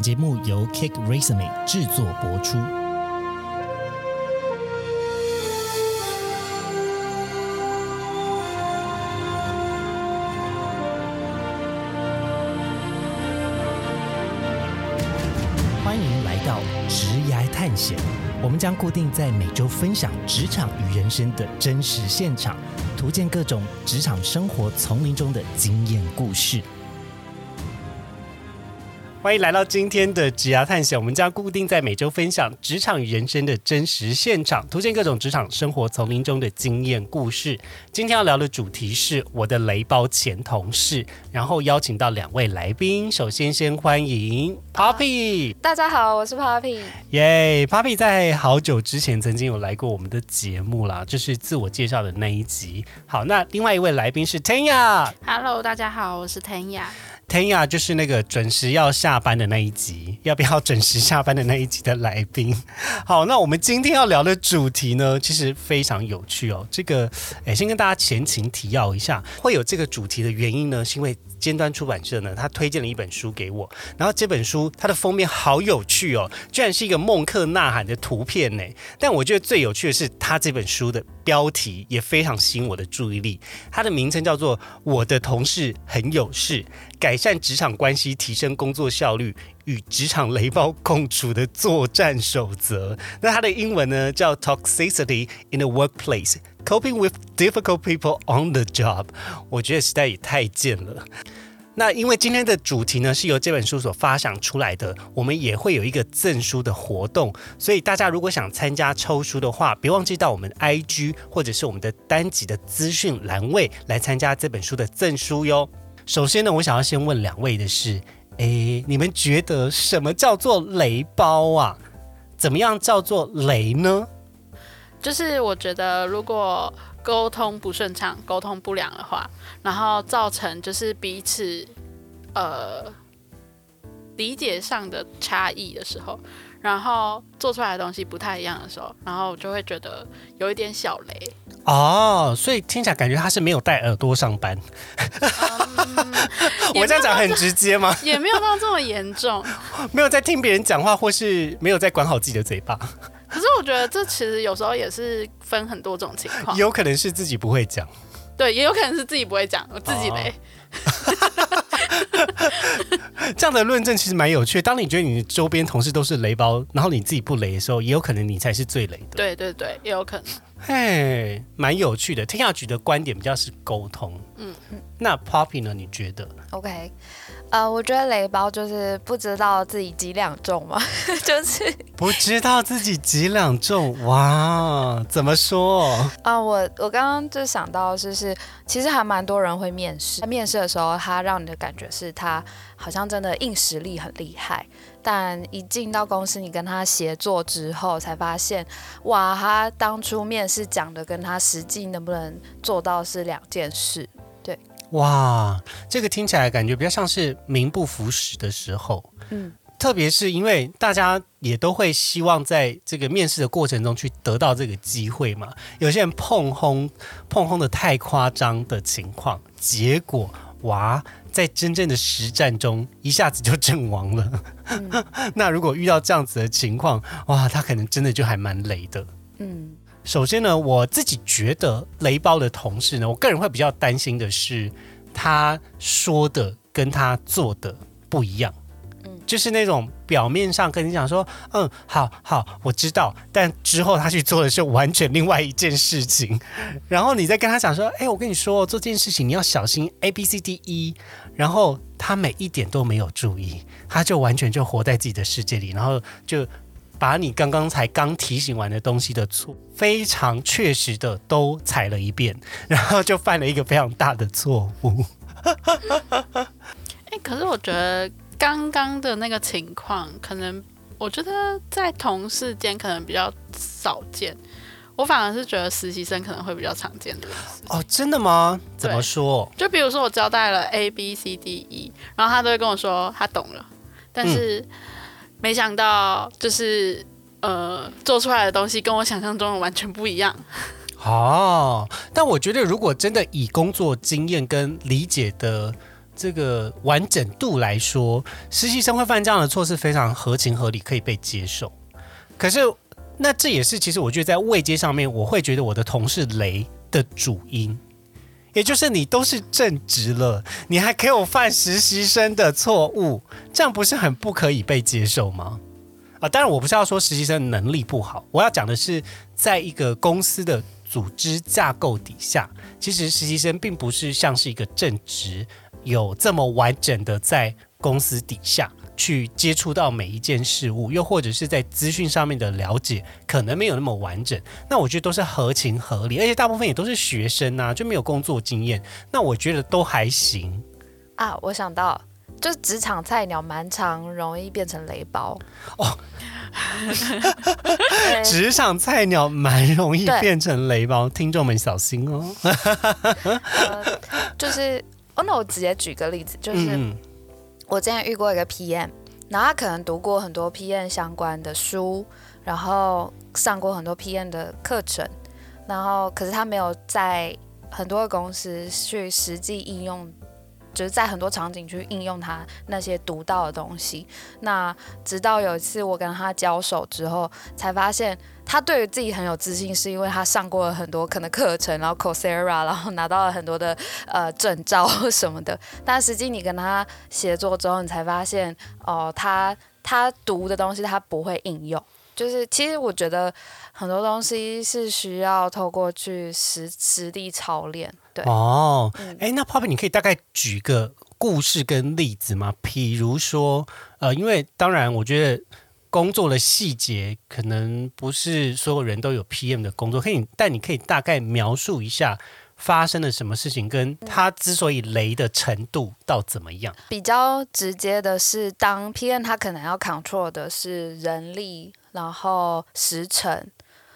节目由 Kick Resume 制作播出。欢迎来到职涯探险，我们将固定在每周分享职场与人生的真实现场，图鉴各种职场生活丛林中的经验故事。欢迎来到今天的职涯探险，我们将固定在每周分享职场与人生的真实现场，图鉴各种职场生活丛林中的经验故事。今天要聊的主题是我的雷包前同事，然后邀请到两位来宾。首先先欢迎 Poppy，大家好，我是 Poppy。耶、p o p p y 在好久之前曾经有来过我们的节目啦，就是自我介绍的那一集。好，那另外一位来宾是 Tanya。Hello，大家好，我是腾雅。Tanya 就是那个准时要下班的那一集，要不要准时下班的那一集的来宾。好，那我们今天要聊的主题呢，其实非常有趣哦。这个，诶，先跟大家前情提要一下，会有这个主题的原因呢，是因为尖端出版社呢，他推荐了一本书给我，然后这本书它的封面好有趣哦，居然是一个孟克呐喊的图片呢。但我觉得最有趣的是，它这本书的标题也非常吸引我的注意力，它的名称叫做《我的同事很有事》。改善职场关系、提升工作效率与职场雷包共处的作战守则。那它的英文呢叫 Toxicity in the Workplace: Coping with Difficult People on the Job。我觉得实在也太贱了。那因为今天的主题呢是由这本书所发想出来的，我们也会有一个赠书的活动，所以大家如果想参加抽书的话，别忘记到我们 IG 或者是我们的单集的资讯栏位来参加这本书的赠书哟。首先呢，我想要先问两位的是，诶，你们觉得什么叫做雷包啊？怎么样叫做雷呢？就是我觉得，如果沟通不顺畅、沟通不良的话，然后造成就是彼此呃理解上的差异的时候，然后做出来的东西不太一样的时候，然后我就会觉得有一点小雷。哦，所以听起来感觉他是没有戴耳朵上班。我这样讲很直接吗？也没有到这么严重，没有在听别人讲话，或是没有在管好自己的嘴巴，我觉得这其实有时候也是分很多种情况。有可能是自己不会讲。对，也有可能是自己不会讲，我自己雷。这样的论证其实蛮有趣的。当你觉得你的周边同事都是雷包，然后你自己不雷的时候，也有可能你才是最雷的。对对对，也有可能。嘿，蛮有趣的。天下局的观点比较是沟通。嗯嗯，那 Poppy 呢？你觉得？OK，呃，我觉得雷包就是不知道自己几两重嘛，就是不知道自己几两重哇？怎么说？啊、我我刚刚就想到，就是其实还蛮多人会面试，面试的时候，他让你的感觉是他好像真的硬实力很厉害，但一进到公司，你跟他协作之后，才发现，哇，他当初面试讲的跟他实际能不能做到是两件事。哇，这个听起来感觉比较像是名不符实的时候。嗯，特别是因为大家也都会希望在这个面试的过程中去得到这个机会嘛。有些人碰轰碰轰的太夸张的情况，结果哇，在真正的实战中一下子就阵亡了。那如果遇到这样子的情况，哇，他可能真的就还蛮累的。嗯首先呢，我自己觉得雷包的同事呢，我个人会比较担心的是，他说的跟他做的不一样。嗯。就是那种表面上跟你讲说，嗯，好好，我知道，但之后他去做的是完全另外一件事情，然后你再跟他讲说，哎，我跟你说，做这件事情你要小心 A B C D E，然后他每一点都没有注意，他就完全就活在自己的世界里，然后就把你刚刚才刚提醒完的东西的错，非常确实的都踩了一遍，然后就犯了一个非常大的错误。哎、可是我觉得刚刚的那个情况，可能我觉得在同事间可能比较少见。我反而是觉得实习生可能会比较常见的。哦，真的吗？怎么说？就比如说我交代了 A B C D E，然后他都会跟我说他懂了，但是没想到就是呃做出来的东西跟我想象中的完全不一样。哦，但我觉得如果真的以工作经验跟理解的这个完整度来说，实习生会犯这样的错是非常合情合理，可以被接受。可是，那这也是其实我觉得在位阶上面，我会觉得我的同事雷的主因，也就是你都是正职了，你还给我犯实习生的错误，这样不是很不可以被接受吗？啊，当然我不是要说实习生能力不好，我要讲的是，在一个公司的组织架构底下，其实实习生并不是像是一个正职，有这么完整的在公司底下去接触到每一件事物，又或者是在资讯上面的了解，可能没有那么完整。那我觉得都是合情合理，而且大部分也都是学生啊，就没有工作经验，那我觉得都还行。啊，我想到，就是职场菜鸟蛮常容易变成雷包哦。职场菜鸟蛮容易变成雷包，听众们小心哦。呃就是哦，那我直接举个例子，就是嗯我之前遇过一个 PM，然后他可能读过很多 PM 相关的书，然后上过很多 PM 的课程，然后可是他没有在很多的公司去实际应用。就是在很多场景去应用他那些读到的东西。那直到有一次我跟他交手之后，才发现他对于自己很有自信，是因为他上过了很多可能课程，然后 Coursera，然后拿到了很多的呃证照什么的。但实际你跟他协作之后，你才发现哦、他他读的东西他不会应用。就是其实我觉得很多东西是需要透过去实实地操练。对，哦，嗯哎、那 Poppy，你可以大概举个故事跟例子吗？比如说，呃，因为当然，我觉得工作的细节可能不是所有人都有 PM 的工作，可以，但你可以大概描述一下发生了什么事情，跟他之所以雷的程度到怎么样？比较直接的是，当 PM 他可能要 control 的是人力，然后时辰，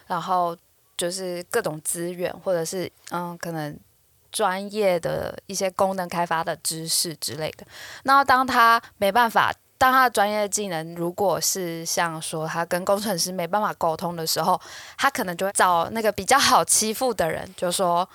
然后就是各种资源，或者是嗯，可能专业的一些功能开发的知识之类的。那当他没办法，当他的专业技能如果是像说他跟工程师没办法沟通的时候，他可能就会找那个比较好欺负的人，就说。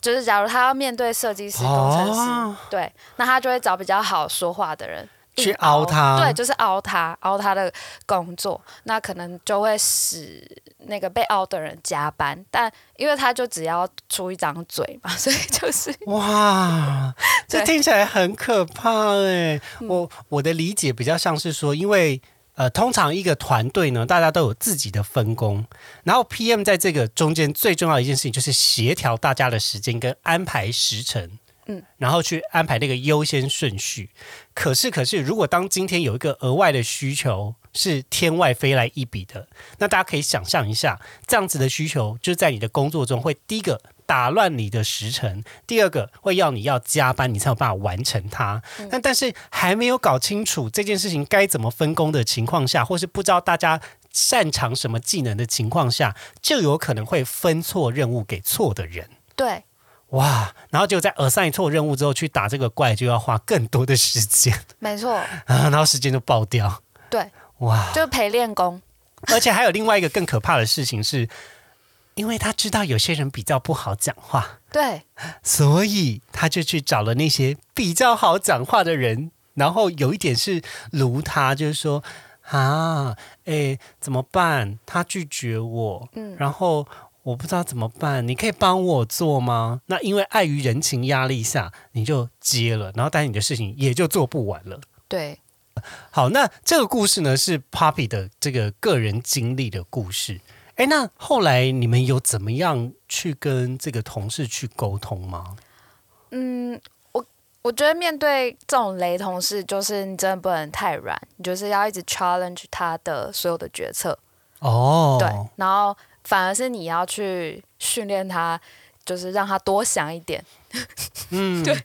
就是假如他要面对设计师、工程师，哦对，那他就会找比较好说话的人去硬凹他对，就是熬他，熬他的工作，那可能就会使那个被熬的人加班，但因为他就只要出一张嘴嘛，所以就是哇，这听起来很可怕哎！嗯我我的理解比较像是说，因为呃，通常一个团队呢，大家都有自己的分工，然后 PM 在这个中间最重要的一件事情就是协调大家的时间跟安排时程。嗯，然后去安排那个优先顺序。可是，可是，如果当今天有一个额外的需求是天外飞来一笔的，那大家可以想象一下，这样子的需求就在你的工作中会第一个打乱你的时辰，第二个会要你要加班，你才有办法完成它。那、但是还没有搞清楚这件事情该怎么分工的情况下，或是不知道大家擅长什么技能的情况下，就有可能会分错任务给错的人。对哇！然后就在 assign 错任务之后去打这个怪，就要花更多的时间没错，啊，然后时间就爆掉。对，哇！就陪练功，而且还有另外一个更可怕的事情是，因为他知道有些人比较不好讲话，对所以他就去找了那些比较好讲话的人，然后有一点是如他，就是说啊，哎，怎么办？他拒绝我，嗯然后我不知道怎么办，你可以帮我做吗？那因为碍于人情压力下，你就接了，然后但是你的事情也就做不完了。对，好，那这个故事呢是 Poppy 的这个个人经历的故事。哎，那后来你们有怎么样去跟这个同事去沟通吗？嗯，我我觉得面对这种雷同事，就是你真的不能太软，你就是要一直 challenge 他的所有的决策，哦，对，然后反而是你要去训练他，就是让他多想一点，嗯，对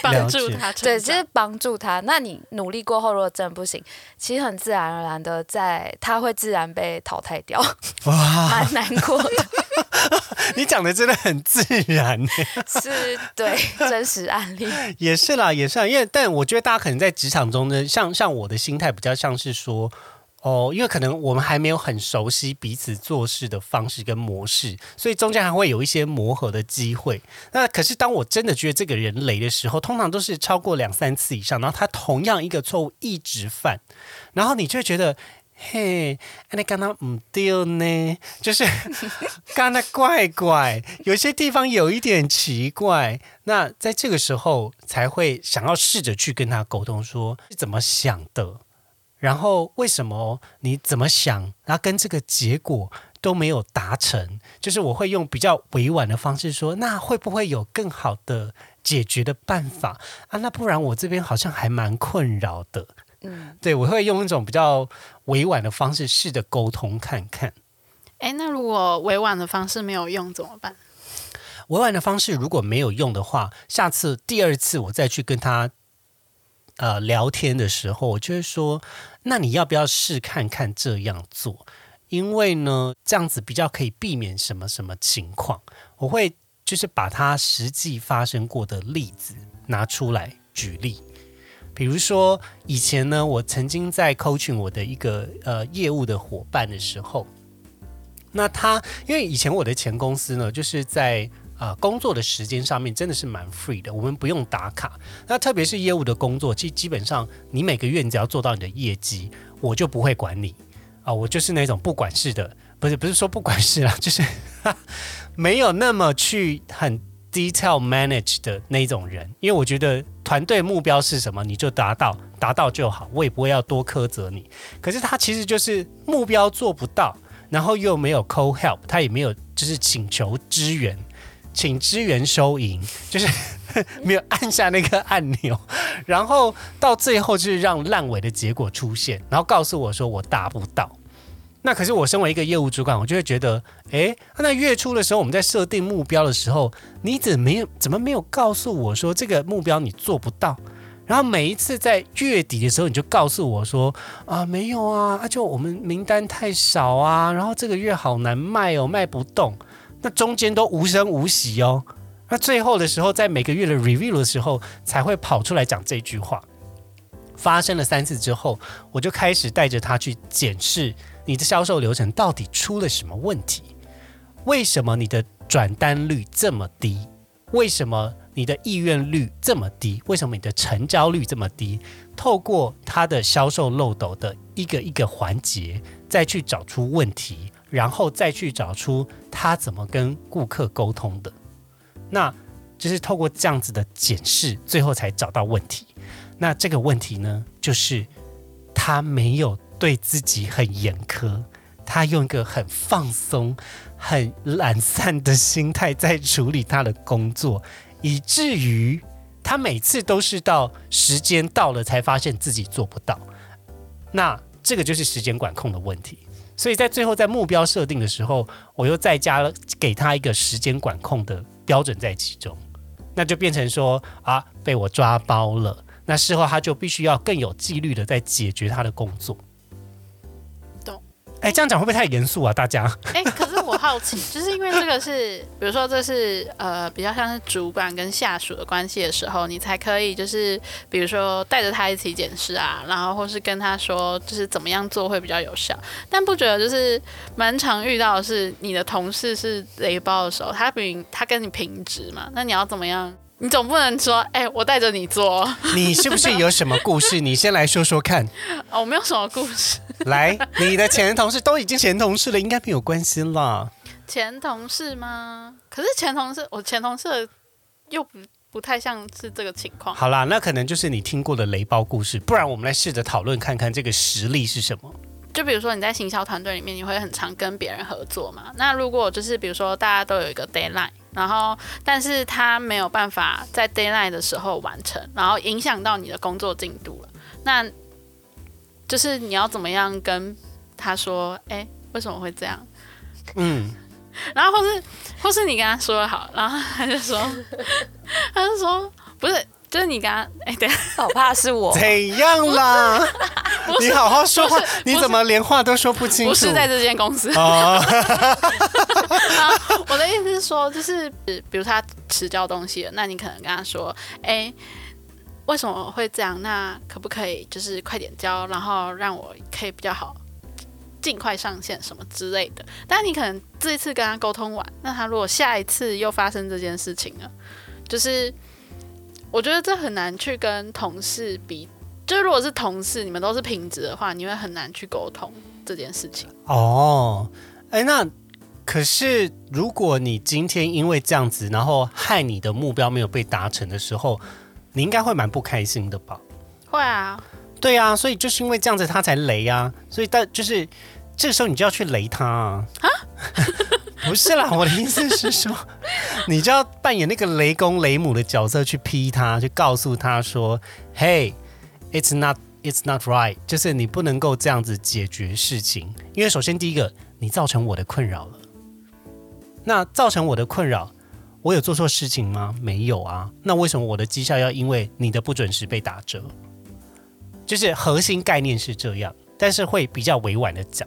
帮助他对，就是帮助他。那你努力过后，如果真的不行，其实很自然而然的在他会自然被淘汰掉，哇，蛮难过的，你讲的真的很自然，是对真实案例。也是啦，也是啦，因为但我觉得大家可能在职场中呢，像像我的心态比较像是说，哦，因为可能我们还没有很熟悉彼此做事的方式跟模式，所以中间还会有一些磨合的机会。那可是当我真的觉得这个人雷的时候，通常都是超过两三次以上，然后他同样一个错误一直犯，然后你就会觉得。嘿，那刚刚唔对呢，就是 刚刚怪怪，有些地方有一点奇怪。那在这个时候才会想要试着去跟他沟通，说是怎么想的，然后为什么你怎么想，然后跟这个结果都没有达成，就是我会用比较委婉的方式说，那会不会有更好的解决的办法啊？那不然我这边好像还蛮困扰的。嗯，对，我会用一种比较委婉的方式试着沟通看看。哎，那如果委婉的方式没有用怎么办？委婉的方式如果没有用的话，下次第二次我再去跟他呃聊天的时候，我就会说：那你要不要试看看这样做？因为呢，这样子比较可以避免什么什么情况。我会就是把他实际发生过的例子拿出来举例。比如说，以前呢，我曾经在 coaching 我的一个呃业务的伙伴的时候，那他因为以前我的前公司呢，就是在啊工作的时间上面真的是蛮 free 的，我们不用打卡。那特别是业务的工作，其实基本上你每个月你只要做到你的业绩，我就不会管你啊，我就是那种不管事的，不是不是说不管事啦，就是 没有那么去很。detail manage 的那种人，因为我觉得团队目标是什么，你就达到，达到就好，我也不会要多苛责你。可是他其实就是目标做不到，然后又没有 call help，他也没有就是请求支援，请支援收银，就是 没有按下那个按钮，然后到最后就是让烂尾的结果出现，然后告诉我说我达不到。那可是我身为一个业务主管，我就会觉得，哎，那月初的时候我们在设定目标的时候，你怎么没有怎么没有告诉我说这个目标你做不到？然后每一次在月底的时候，你就告诉我说，啊，没有，啊，就我们名单太少啊，然后这个月好难卖哦，卖不动。那中间都无声无息哦。那最后的时候，在每个月的 review 的时候，才会跑出来讲这句话。发生了三次之后，我就开始带着他去检视。你的销售流程到底出了什么问题？为什么你的转单率这么低？为什么你的意愿率这么低？为什么你的成交率这么低？透过他的销售漏斗的一个一个环节，再去找出问题，然后再去找出他怎么跟顾客沟通的。那就是透过这样子的检视，最后才找到问题。那这个问题呢，就是他没有。对自己很严苛，他用一个很放松、很懒散的心态在处理他的工作，以至于他每次都是到时间到了才发现自己做不到。那这个就是时间管控的问题。所以在最后在目标设定的时候，我又再加了给他一个时间管控的标准在其中，那就变成说啊，被我抓包了。那事后他就必须要更有纪律的在解决他的工作。哎，这样讲会不会太严肃啊？大家？哎，可是我好奇，就是因为这个是，比如说这是呃比较像是主管跟下属的关系的时候，你才可以就是比如说带着他一起检视啊，然后或是跟他说就是怎么样做会比较有效。但不觉得就是蛮常遇到的是你的同事是雷包的时候，他平他跟你平直嘛，那你要怎么样？你总不能说，哎，我带着你做。你是不是有什么故事？你先来说说看。哦，我没有什么故事。来，你的前同事都已经前同事了，应该没有关系啦。前同事吗？可是前同事，我前同事又不不太像是这个情况。好啦，那可能就是你听过的雷包故事。不然我们来试着讨论看看这个实力是什么。就比如说你在行销团队里面，你会很常跟别人合作嘛？那如果就是比如说大家都有一个 deadline。然后，但是他没有办法在 d a y l i g h t 的时候完成，然后影响到你的工作进度了。那就是你要怎么样跟他说？哎，为什么会这样？嗯，然后或是或是你跟他说好，然后他就说，他就说不是。就是你刚刚哎，对，好怕是我 怎样啦？你好好说话，你怎么连话都说不清楚？不是在这间公司。我的意思是说，就是比如他迟交东西了，那你可能跟他说，哎，为什么会这样？那可不可以就是快点交，然后让我可以比较好尽快上线什么之类的。但你可能这一次跟他沟通完，那他如果下一次又发生这件事情了，就是我觉得这很难去跟同事比。就是如果是同事，你们都是平职的话，你会很难去沟通这件事情。哦，哎，那可是如果你今天因为这样子，然后害你的目标没有被达成的时候，你应该会蛮不开心的吧？会啊，对啊，所以就是因为这样子他才雷啊，所以但就是这个时候你就要去雷他啊。不是啦，我的意思是说，你就要扮演那个雷公雷母的角色去批他，去告诉他说：“：“Hey，it's not, it's not right。就是你不能够这样子解决事情，因为首先第一个，你造成我的困扰了。那造成我的困扰，我有做错事情吗？没有啊。那为什么我的绩效要因为你的不准时被打折？就是核心概念是这样，但是会比较委婉的讲。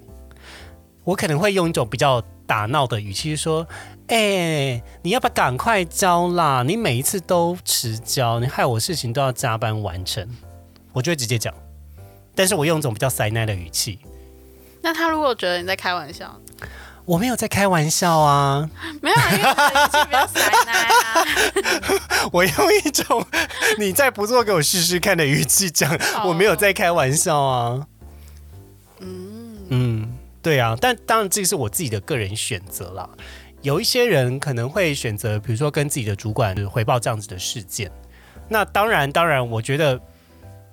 我可能会用一种比较打闹的语气说：“哎，你要不要赶快交啦？你每一次都迟交，你害我事情都要加班完成。”我就会直接讲，但是我用一种比较塞奶的语气。那他如果觉得你在开玩笑，我没有在开玩笑啊，没有，塞奶啊。我用一种你再不做给我试试看的语气讲，我没有在开玩笑啊。嗯嗯，对啊，但当然这是我自己的个人选择啦。有一些人可能会选择，比如说跟自己的主管回报这样子的事件。那当然，当然，我觉得。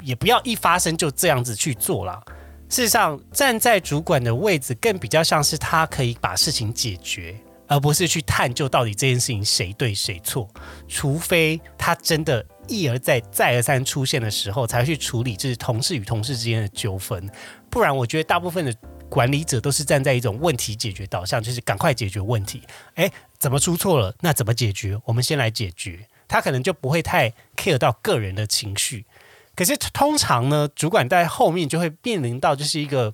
也不要一发生就这样子去做了。事实上，站在主管的位置，更比较像是他可以把事情解决，而不是去探究到底这件事情谁对谁错。除非他真的一而再、再而三出现的时候，才去处理就是同事与同事之间的纠纷。不然，我觉得大部分的管理者都是站在一种问题解决导向，就是赶快解决问题。诶，怎么出错了？那怎么解决？我们先来解决。他可能就不会太 care 到个人的情绪。可是通常呢，主管在后面就会面临到就是一个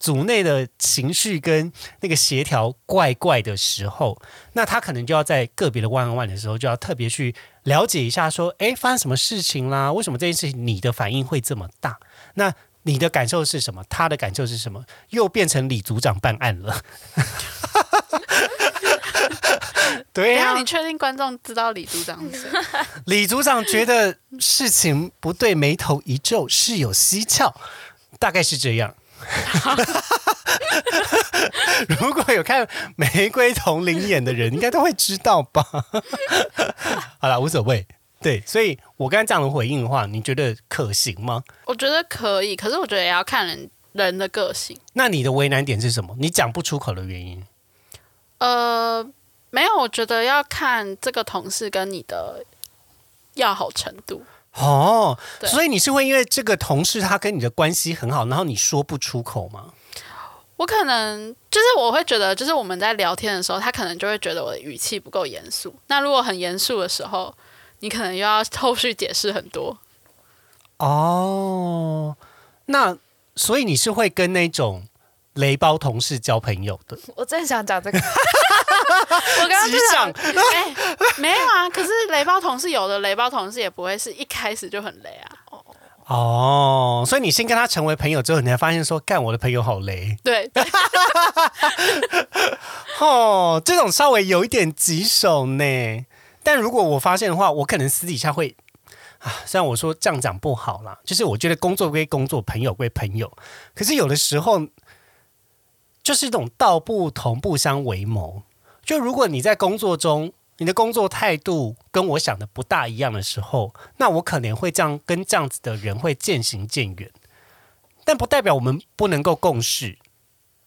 组内的情绪跟那个协调怪怪的时候，那他可能就要在个别的万万万的时候，就要特别去了解一下，说，哎，发生什么事情啦？为什么这件事情你的反应会这么大？那你的感受是什么？他的感受是什么？又变成李组长办案了。对呀，你确定观众知道李组长是谁？李组长觉得事情不对，眉头一皱，事有蹊跷，大概是这样。如果有看《玫瑰同林》演的人，应该都会知道吧？好了，无所谓。对，所以我刚才这样的回应的话，你觉得可行吗？我觉得可以，可是我觉得也要看人人的个性。那你的为难点是什么？你讲不出口的原因？呃。没有，我觉得要看这个同事跟你的要好程度哦。所以你是会因为这个同事他跟你的关系很好，然后你说不出口吗？我可能就是我会觉得，就是我们在聊天的时候，他可能就会觉得我的语气不够严肃。那如果很严肃的时候，你可能又要后续解释很多。哦，那所以你是会跟那种雷包同事交朋友的？我正想讲这个。我刚刚就想，哎，没有啊。可是雷包同事有的雷包同事也不会是一开始就很雷啊。哦，所以你先跟他成为朋友之后，你才发现说，干我的朋友好雷。对。哦，这种稍微有一点棘手呢。但如果我发现的话，我可能私底下会啊，虽然我说这样讲不好啦，就是我觉得工作归工作，朋友归朋友。可是有的时候，就是一种道不同不相为谋。就如果你在工作中，你的工作态度跟我想的不大一样的时候，那我可能会这样跟这样子的人会渐行渐远，但不代表我们不能够共事。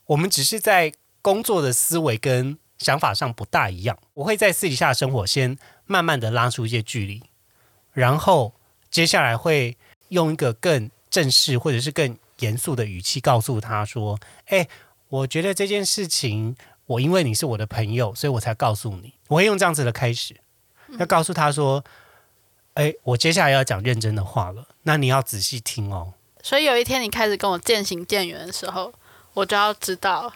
我们只是在工作的思维跟想法上不大一样。我会在私底下的生活先慢慢的拉出一些距离，然后接下来会用一个更正式或者是更严肃的语气告诉他说：“哎，我觉得这件事情。”我因为你是我的朋友，所以我才告诉你。我会用这样子的开始，要告诉他说：“哎，我接下来要讲认真的话了，那你要仔细听哦。”所以有一天你开始跟我渐行渐远的时候，我就要知道，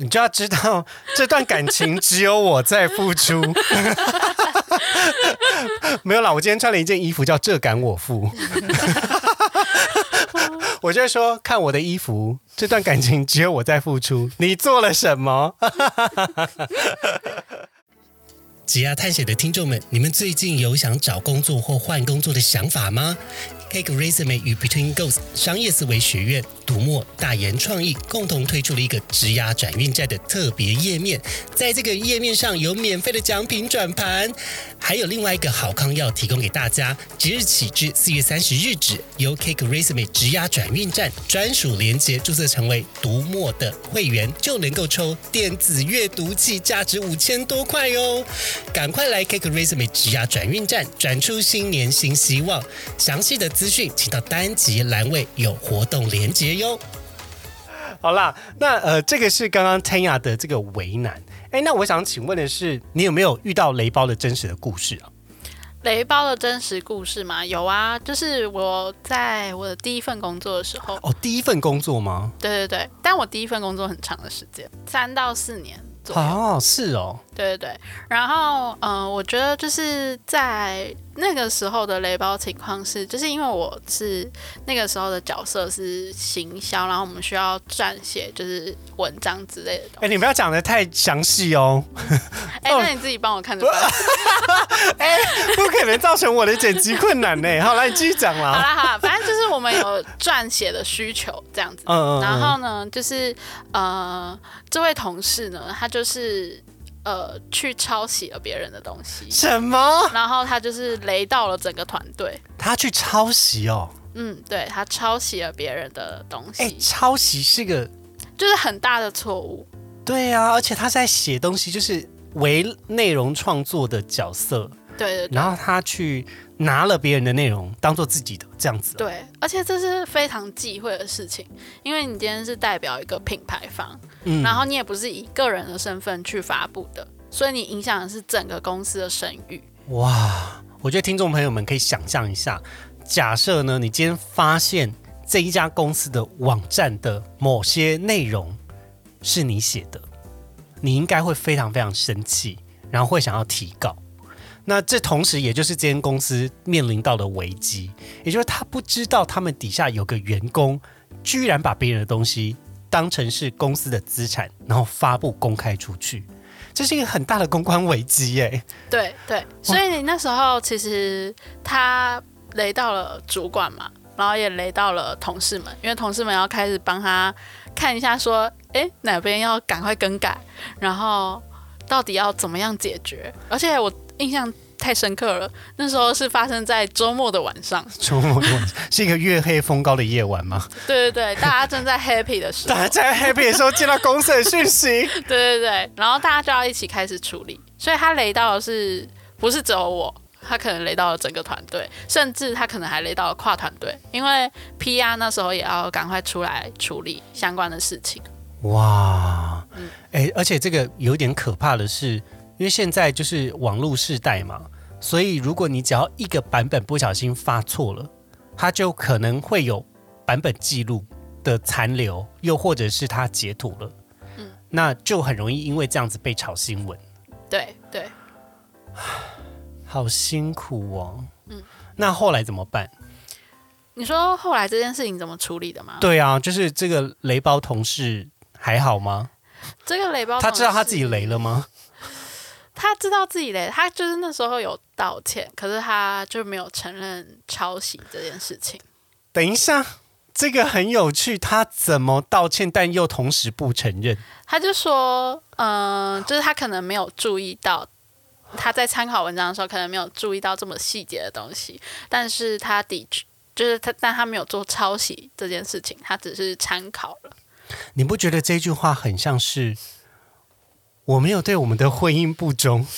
你就要知道这段感情只有我在付出。没有啦，我今天穿了一件衣服，叫“这感我付”。我就说，看我的衣服这段感情只有我在付出，你做了什么？职涯探险的听众们，你们最近有想找工作或换工作的想法吗？Take Resume 与 Between Goals 商业思维学院、读墨、大研创意共同推出了一个职涯转运站的特别页面，在这个页面上有免费的奖品转盘，还有另外一个好康要提供给大家，即日起至四月三十日止，由 Cake Resume 职涯转运站专属连接注册成为读墨的会员，就能够抽电子阅读器，价值五千多块哦。赶快来 Cake Resume 职涯转运站，转出新年新希望。详细的资讯，请到单集栏位有活动连接哟。好啦，那呃，这个是刚刚 Tanya 的这个为难。哎，那我想请问的是，你有没有遇到雷包的真实的故事啊？雷包的真实故事吗？有啊，就是我在我的第一份工作的时候，哦，第一份工作吗？对对对，但我第一份工作很长的时间，三到四年左右。哦，是哦，对对对，然后嗯，我觉得就是在那个时候的雷包情况是，就是因为我是那个时候的角色是行销，然后我们需要撰写就是文章之类的。哎，你不要讲的太详细哦。哎，那你自己帮我看着办。哎，不可能造成我的剪辑困难呢。好，来你继续讲啦。好啦好啦，反正就是我们有撰写的需求这样子。嗯嗯。然后呢，就是呃，这位同事呢，他就是呃去抄袭了别人的东西。什么？然后他就是雷到了整个团队。他去抄袭哦。嗯，对他抄袭了别人的东西。哎，抄袭是个就是很大的错误。对啊，而且他在写东西，就是为内容创作的角色。对对。然后他去拿了别人的内容当做自己的这样子。对，而且这是非常忌讳的事情，因为你今天是代表一个品牌方，嗯，然后你也不是以个人的身份去发布的，所以你影响的是整个公司的声誉。哇，我觉得听众朋友们可以想象一下，假设呢，你今天发现这一家公司的网站的某些内容。是你写的，你应该会非常非常生气，然后会想要提告。那这同时也就是这间公司面临到的危机，也就是他不知道他们底下有个员工居然把别人的东西当成是公司的资产，然后发布公开出去，这是一个很大的公关危机耶。对对，所以你那时候其实他雷到了主管嘛，然后也雷到了同事们，因为同事们要开始帮他。看一下，说，哎，哪边要赶快更改，然后到底要怎么样解决？而且我印象太深刻了，那时候是发生在周末的晚上。周末的晚上是一个月黑风高的夜晚吗？对对对，大家正在 happy 的时候，大家在 happy 的时候接到公司的讯息。对对对，然后大家就要一起开始处理，所以他雷到的是不是只有我？他可能雷到了整个团队，甚至他可能还雷到了跨团队，因为 PR 那时候也要赶快出来处理相关的事情。哇，哎，而且这个有点可怕的是，因为现在就是网络时代嘛，所以如果你只要一个版本不小心发错了，它就可能会有版本记录的残留，又或者是它截图了，嗯，那就很容易因为这样子被炒新闻。对对。好辛苦哦。嗯，那后来怎么办？你说后来这件事情怎么处理的吗？对啊，就是这个雷包同事还好吗？这个雷包他知道他自己雷了吗？他知道自己嘞，他就是那时候有道歉，可是他就没有承认抄袭这件事情。等一下，这个很有趣，他怎么道歉，但又同时不承认？他就说，嗯，就是他可能没有注意到。他在参考文章的时候，可能没有注意到这么细节的东西，但是他的确就是他，但他没有做抄袭这件事情，他只是参考了。你不觉得这句话很像是我没有对我们的婚姻不忠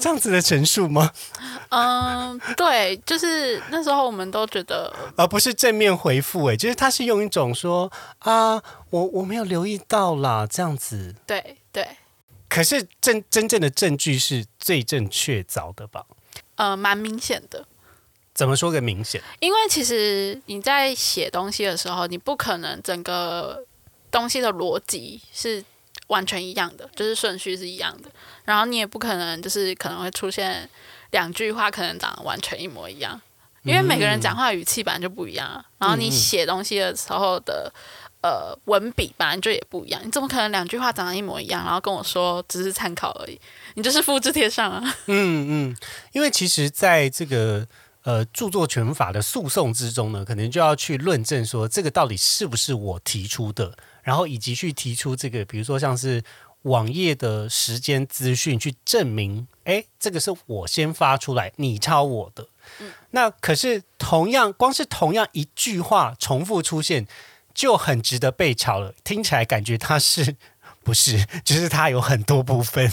这样子的陈述吗？嗯，对，就是那时候我们都觉得，而不是正面回复，哎，就是他是用一种说啊，我我没有留意到啦，这样子，对对。可是真真正的证据是最正确凿的吧？呃，蛮明显的。怎么说个明显？因为其实你在写东西的时候，你不可能整个东西的逻辑是完全一样的，就是顺序是一样的，然后你也不可能就是可能会出现。两句话可能长得完全一模一样，因为每个人讲话语气本来就不一样啊，然后你写东西的时候的呃文笔本来就也不一样，你怎么可能两句话长得一模一样，然后跟我说只是参考而已？你就是复制贴上啊。嗯嗯，因为其实在这个呃著作权法的诉讼之中呢，可能就要去论证说这个到底是不是我提出的，然后以及去提出这个，比如说像是网页的时间资讯，去证明，哎，这个是我先发出来，你抄我的。那可是同样，光是同样一句话重复出现，就很值得被炒了。听起来感觉它是不是？就是它有很多部分，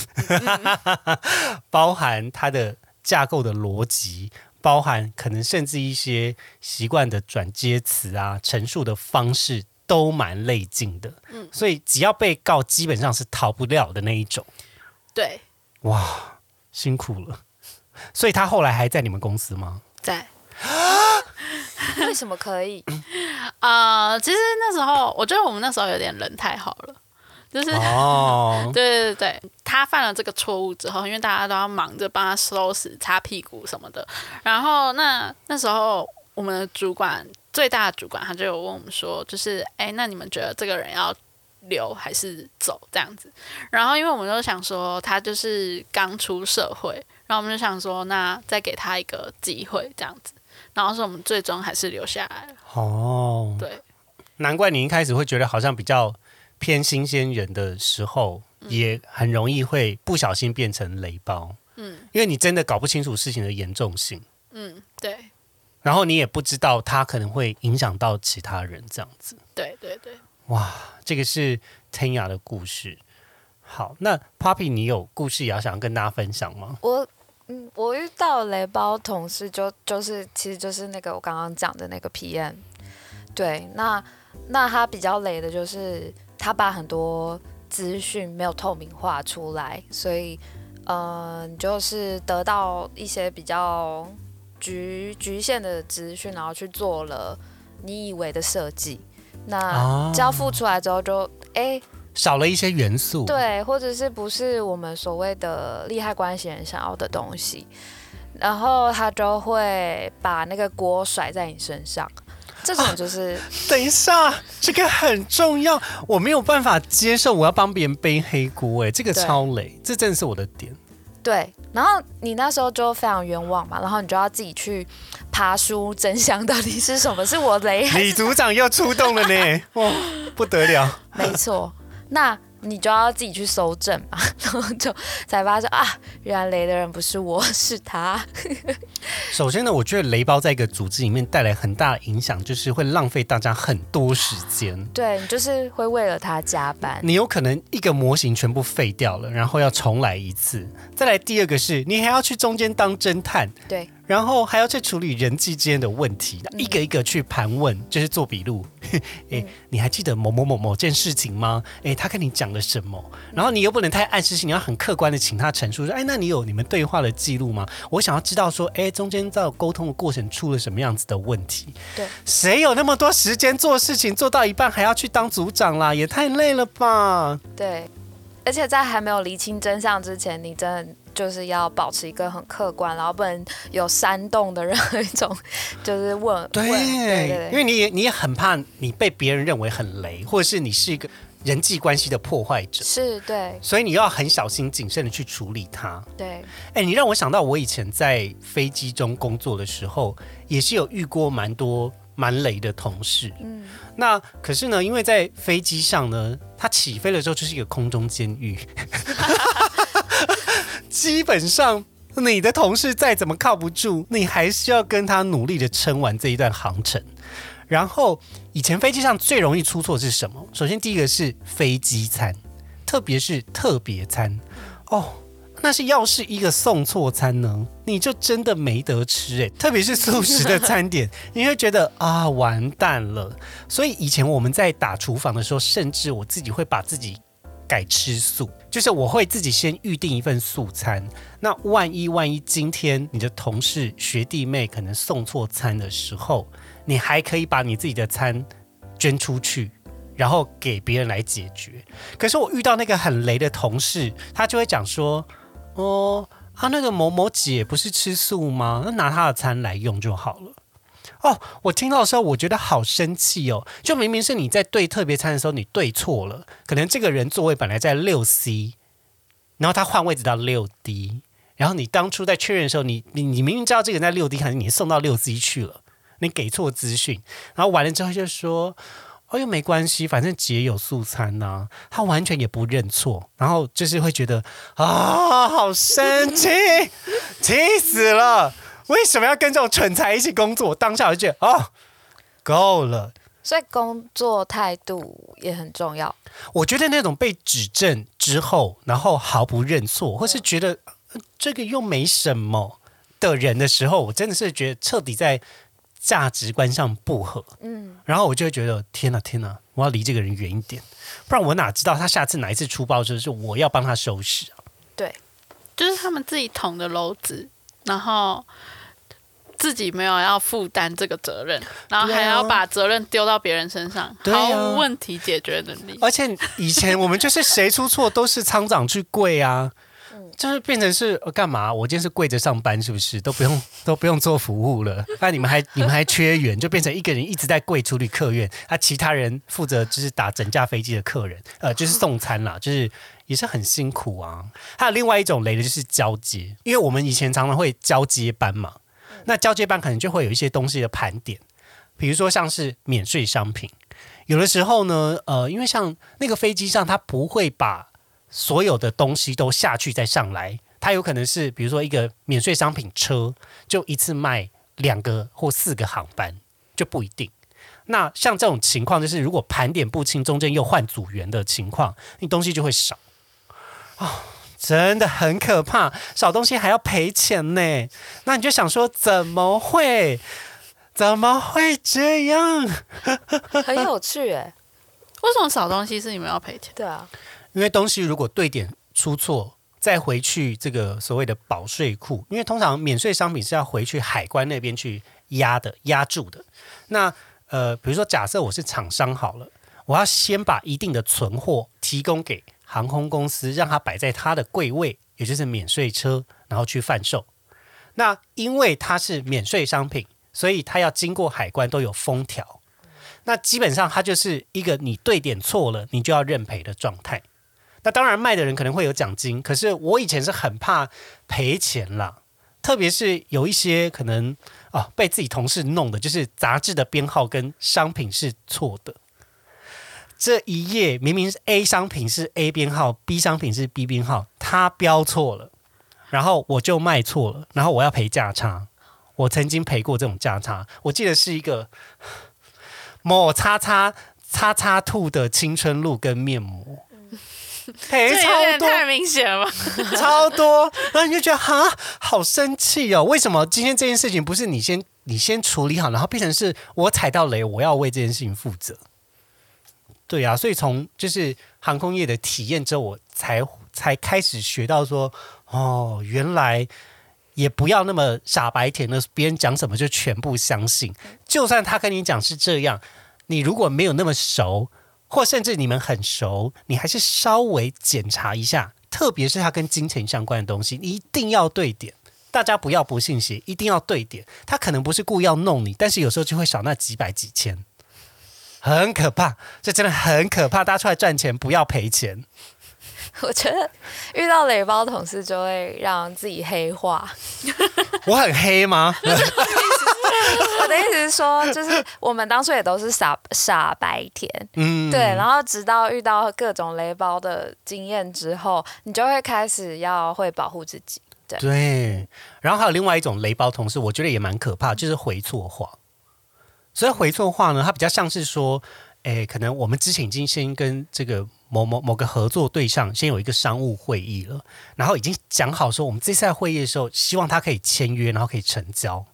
包含它的架构的逻辑，包含可能甚至一些习惯的转接词啊、陈述的方式都蛮累劲的。嗯，所以只要被告，基本上是逃不了的那一种。对，哇，辛苦了。所以他后来还在你们公司吗？在 为什么可以？啊，其实那时候我觉得我们那时候有点人太好了，就是。哦，对对对，他犯了这个错误之后，因为大家都要忙着帮他收拾、擦屁股什么的，然后那那时候我们的主管最大的主管他就有问我们说，就是哎，那你们觉得这个人要留还是走？这样子？然后因为我们都想说他就是刚出社会，然后我们就想说，那再给他一个机会这样子，然后是我们最终还是留下来了。哦，对，难怪你一开始会觉得好像比较偏新鲜人的时候，也很容易会不小心变成雷包，嗯。因为你真的搞不清楚事情的严重性，嗯，对然后你也不知道它可能会影响到其他人，这样子。对对对。哇这个是 Tanya 的故事。好，那 Papi，你有故事也要想要跟大家分享吗？我嗯，我遇到雷包同事就就是其实就是那个我刚刚讲的那个 PM，对，那那他比较雷的就是他把很多资讯没有透明化出来，所以呃，就是得到一些比较局局限的资讯，然后去做了你以为的设计，那啊交付出来之后就哎。少了一些元素，，对，或者是不是我们所谓的利害关系人想要的东西，然后他就会把那个锅甩在你身上。这种就是、等一下，这个很重要，我没有办法接受，我要帮别人背黑锅，哎，这个超雷，这真的是我的点。对，然后你那时候就非常冤枉嘛，然后你就要自己去爬书真相，到底是什么是我雷还 李组长又出动了呢，哇，不得了！没错，那你就要自己去搜证嘛，然后就才发现啊，原来雷的人不是我，是他。首先呢，我觉得雷包在一个组织里面带来很大的影响，就是会浪费大家很多时间。对你就是会为了他加班，你有可能一个模型全部废掉了，然后要重来一次。再来第二个是你还要去中间当侦探，对然后还要去处理人际之间的问题，一个一个去盘问，就是做笔录。哎、你还记得某某某某件事情吗？哎，他跟你讲了什么？然后你又不能太暗示性，你要很客观的请他陈述说，哎，那你有你们对话的记录吗？我想要知道说，哎，中间在沟通的过程出了什么样子的问题？对，谁有那么多时间做事情，做到一半还要去当组长啦？也太累了吧！对，而且在还没有厘清真相之前，你真的就是要保持一个很客观，然后不能有煽动的任何一种，就是问对，因为你也你也很怕你被别人认为很雷，或者是你是一个人际关系的破坏者，是，对。所以你要很小心谨慎的去处理它。对，哎，你让我想到我以前在飞机中工作的时候，也是有遇过蛮多蛮雷的同事。嗯，那可是呢，因为在飞机上呢，它起飞的时候就是一个空中监狱，基本上你的同事再怎么靠不住，你还是要跟他努力的撑完这一段航程。然后以前飞机上最容易出错是什么？首先第一个是飞机餐，特别是特别餐哦。那是要是一个送错餐呢，你就真的没得吃诶，特别是素食的餐点，你会觉得啊完蛋了。所以以前我们在打厨房的时候，甚至我自己会把自己改吃素，就是我会自己先预定一份素餐。那万一万一今天你的同事学弟妹可能送错餐的时候，你还可以把你自己的餐捐出去。然后给别人来解决。可是我遇到那个很雷的同事，他就会讲说：“哦，啊，那个某某姐不是吃素吗？那拿她的餐来用就好了。”哦，我听到的时候，我觉得好生气哦！就明明是你在对特别餐的时候，你对错了，可能这个人座位本来在六 C，然后他换位置到六 D，然后你当初在确认的时候，你你你明明知道这个人在六 D，可是你送到六 C 去了，你给错资讯，然后完了之后就说。哦，又没关系，反正姐有素餐呐、他完全也不认错，然后就是会觉得啊，好生气，气死了！为什么要跟这种蠢材一起工作？当下我就觉得哦，够了。所以工作态度也很重要。我觉得那种被指正之后，然后毫不认错，或是觉得、呃这个又没什么的人的时候，我真的是觉得彻底在价值观上不合。嗯，然后我就会觉得天哪天哪，我要离这个人远一点，不然我哪知道他下次哪一次出包就是我要帮他收拾啊？就是他们自己捅的篓子，然后自己没有要负担这个责任，然后还要把责任丢到别人身上，啊毫无问题解决能力。而且以前我们就是谁出错都是仓长去跪啊，就是变成是呃干嘛？我今天是跪着上班，是不是都不用 都不用做服务了？那你们还 你们还缺员，就变成一个人一直在跪处理客源，啊，其他人负责就是打整架飞机的客人，呃，就是送餐啦，就是也是很辛苦啊。还有另外一种雷的就是交接，因为我们以前常常会交接班嘛，那交接班可能就会有一些东西的盘点，比如说像是免税商品。有的时候呢，呃，因为像那个飞机上，它不会把所有的东西都下去再上来，它有可能是比如说一个免税商品车，就一次卖两个或四个航班，就不一定。那像这种情况，就是如果盘点不清，中间又换组员的情况，你东西就会少啊、真的很可怕，少东西还要赔钱呢。那你就想说，怎么会？怎么会这样？很有趣哎。为什么少东西是你们要赔钱？对啊，因为东西如果对点出错，再回去这个所谓的保税库，因为通常免税商品是要回去海关那边去压的、压住的。那呃，比如说假设我是厂商好了，我要先把一定的存货提供给航空公司，让它摆在它的柜位，也就是免税车，然后去贩售。那因为它是免税商品，所以它要经过海关都有封条。那基本上它就是一个你对点错了，你就要认赔的状态。那当然卖的人可能会有奖金，可是我以前是很怕赔钱啦，特别是有一些可能啊被自己同事弄的，就是杂志的编号跟商品是错的。这一页明明是 A 商品是 A 编号，B 商品是 B 编号，他标错了，然后我就卖错了，然后我要赔价差。我曾经赔过这种价差，我记得是一个某叉叉叉叉兔的青春露跟面膜，赔超多太明显了吧？超多，然后你就觉得哈，好生气哦！为什么今天这件事情不是你先你先处理好，然后变成是我踩到雷，我要为这件事情负责？对啊，所以从就是航空业的体验之后，我才才开始学到说，哦，原来也不要那么傻白甜的，别人讲什么就全部相信。就算他跟你讲是这样，你如果没有那么熟，或甚至你们很熟，你还是稍微检查一下，特别是他跟金钱相关的东西，你一定要对点。大家不要不信邪，一定要对点。他可能不是故意要弄你，但是有时候就会少那几百几千，很可怕。这真的很可怕。大家出来赚钱，不要赔钱。我觉得遇到雷包同事就会让自己黑化。我很黑吗？我的意思是说，就是我们当初也都是傻傻白甜，嗯，对，然后直到遇到各种雷包的经验之后，你就会开始要会保护自己。对，对然后还有另外一种雷包同事，我觉得也蛮可怕，就是回错话。所以回错话呢，它比较像是说，诶，可能我们之前已经先跟这个某某某个合作对象先有一个商务会议了，然后已经讲好说，我们这次在会议的时候，希望他可以签约，然后可以成交。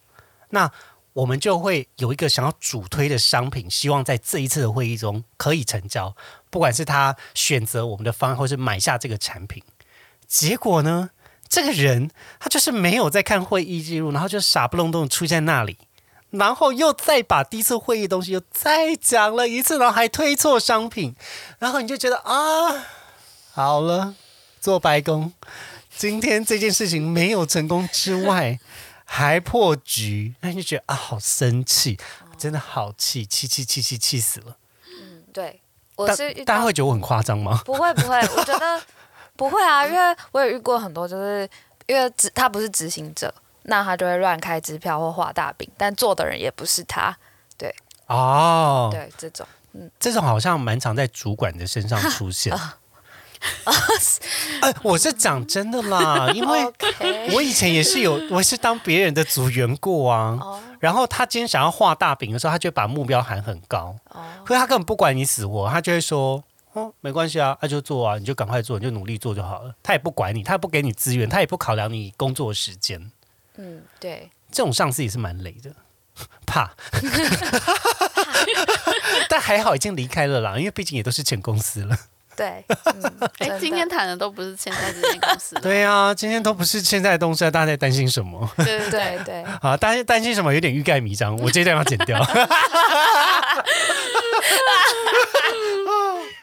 那我们就会有一个想要主推的商品，希望在这一次的会议中可以成交，不管是他选择我们的方案，或是买下这个产品。结果呢，这个人他就是没有在看会议记录，然后就傻不隆咚出现在那里，然后又再把第一次会议的东西又再讲了一次，然后还推错商品，然后你就觉得啊，好了，做白工，今天这件事情没有成功之外。还破局，那你就觉得啊，好生气，真的好气，气气气气气死了。嗯对，我是遇大家到会觉得我很夸张吗？不会不会，我觉得不会啊，因为我也遇过很多，就是因为执他不是执行者，那他就会乱开支票或画大饼，但做的人也不是他，对哦，对这种。嗯这种好像蛮常在主管的身上 出现。呃，我是讲真的啦，因为我以前也是有，我是当别人的组员过啊。哦然后他今天想要画大饼的时候，他就会把目标喊很高，哦可是他根本不管你死活，他就会说。哦，没关系啊，那、就做啊，你就赶快做，你就努力做就好了。他也不管你，他也不给你资源，他也不考量你工作时间。嗯，对，这种上司也是蛮累的，怕。但还好已经离开了啦，因为毕竟也都是前公司了。对，嗯，哎、今天谈的都不是现在这间公司的，对啊，今天都不是现在的东西啊，大家在担心什么？对对对对对，啊，担心担心什么？有点欲盖弥彰，我这段要剪掉。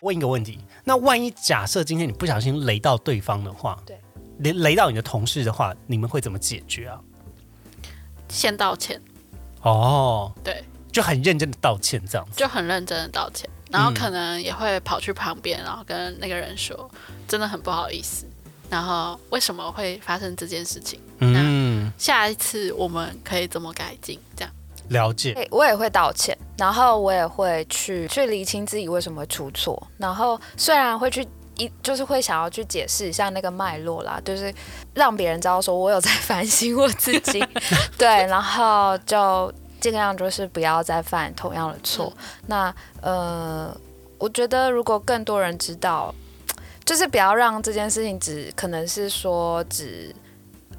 问一个问题，那万一假设今天你不小心雷到对方的话，对，雷雷到你的同事的话，你们会怎么解决啊？先道歉，哦，对，就很认真的道歉这样子。就很认真的道歉，然后可能也会跑去旁边，然后跟那个人说，真的很不好意思，然后为什么会发生这件事情？嗯，下一次我们可以怎么改进？这样，了解。对我也会道歉，然后我也会去去厘清自己为什么会出错，然后虽然会去一就是会想要去解释一下那个脉络啦，就是让别人知道说我有在 反省我自己，对，然后就尽量就是不要再犯同样的错。那呃，我觉得如果更多人知道，就是不要让这件事情只可能是说只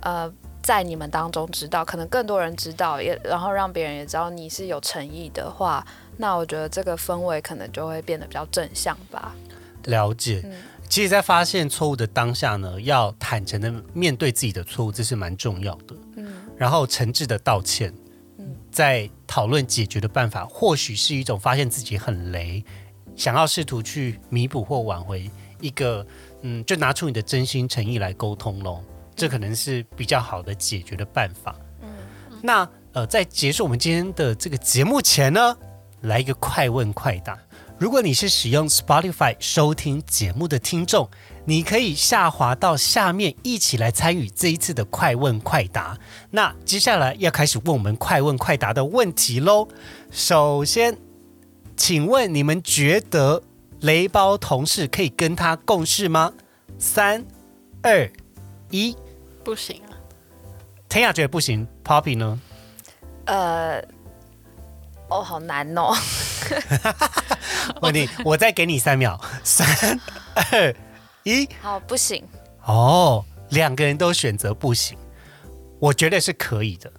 呃。在你们当中知道，可能更多人知道，也然后让别人也知道你是有诚意的话，那我觉得这个氛围可能就会变得比较正向吧。了解。嗯其实，在发现错误的当下呢，要坦诚的面对自己的错误，这是蛮重要的。嗯然后诚挚的道歉，嗯在讨论解决的办法，或许是一种发现自己很雷，想要试图去弥补或挽回一个，嗯，就拿出你的真心诚意来沟通喽。这可能是比较好的解决的办法。嗯那呃，在结束我们今天的这个节目前呢，来一个快问快答。如果你是使用 Spotify 收听节目的听众，你可以下滑到下面一起来参与这一次的快问快答。那接下来要开始问我们快问快答的问题喽。首先，请问你们觉得雷包同事可以跟他共事吗？三、二、一。不行啊，天雅觉得不行，Poppy 呢？呃，哦，好难哦。我再给你三秒，三、二、一。好，不行。哦，两个人都选择不行，我觉得是可以的。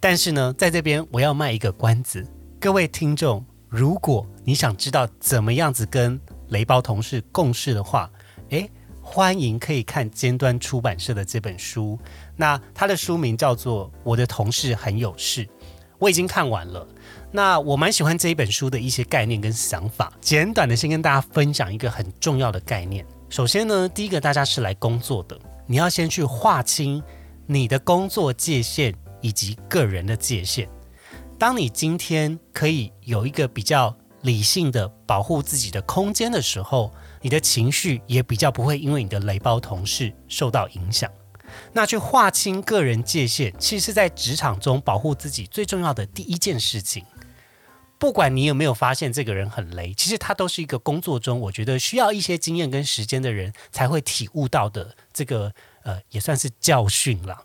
但是呢，在这边我要卖一个关子，各位听众，如果你想知道怎么样子跟雷包同事共事的话，诶，欢迎可以看尖端出版社的这本书。那它的书名叫做《我的同事很有事》，我已经看完了。那我蛮喜欢这一本书的一些概念跟想法，简短的先跟大家分享一个很重要的概念。首先呢，第一个大家是来工作的，你要先去划清你的工作界限以及个人的界限。当你今天可以有一个比较理性的保护自己的空间的时候，你的情绪也比较不会因为你的雷包同事受到影响。那去划清个人界限，其实是在职场中保护自己最重要的第一件事情。不管你有没有发现这个人很雷，其实他都是一个工作中我觉得需要一些经验跟时间的人才会体悟到的这个呃，也算是教训了。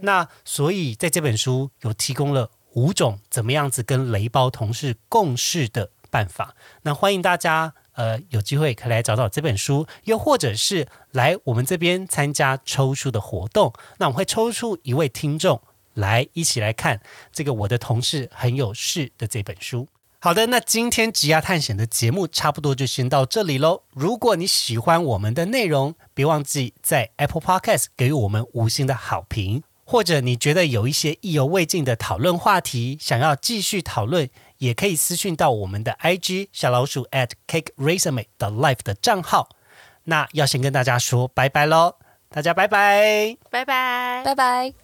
那所以在这本书有提供了五种怎么样子跟雷包同事共事的办法。那欢迎大家呃有机会可以来找找这本书，又或者是来我们这边参加抽书的活动。那我们会抽出一位听众来一起来看这个我的同事很有事的这本书。好的，那今天职涯探险的节目差不多就先到这里喽。如果你喜欢我们的内容，别忘记在 Apple Podcast 给予我们五星的好评，或者你觉得有一些意犹未尽的讨论话题，想要继续讨论，也可以私讯到我们的 IG 小老鼠 at cake resume 的 life 的账号。那要先跟大家说拜拜喽，大家拜拜。拜拜。拜拜。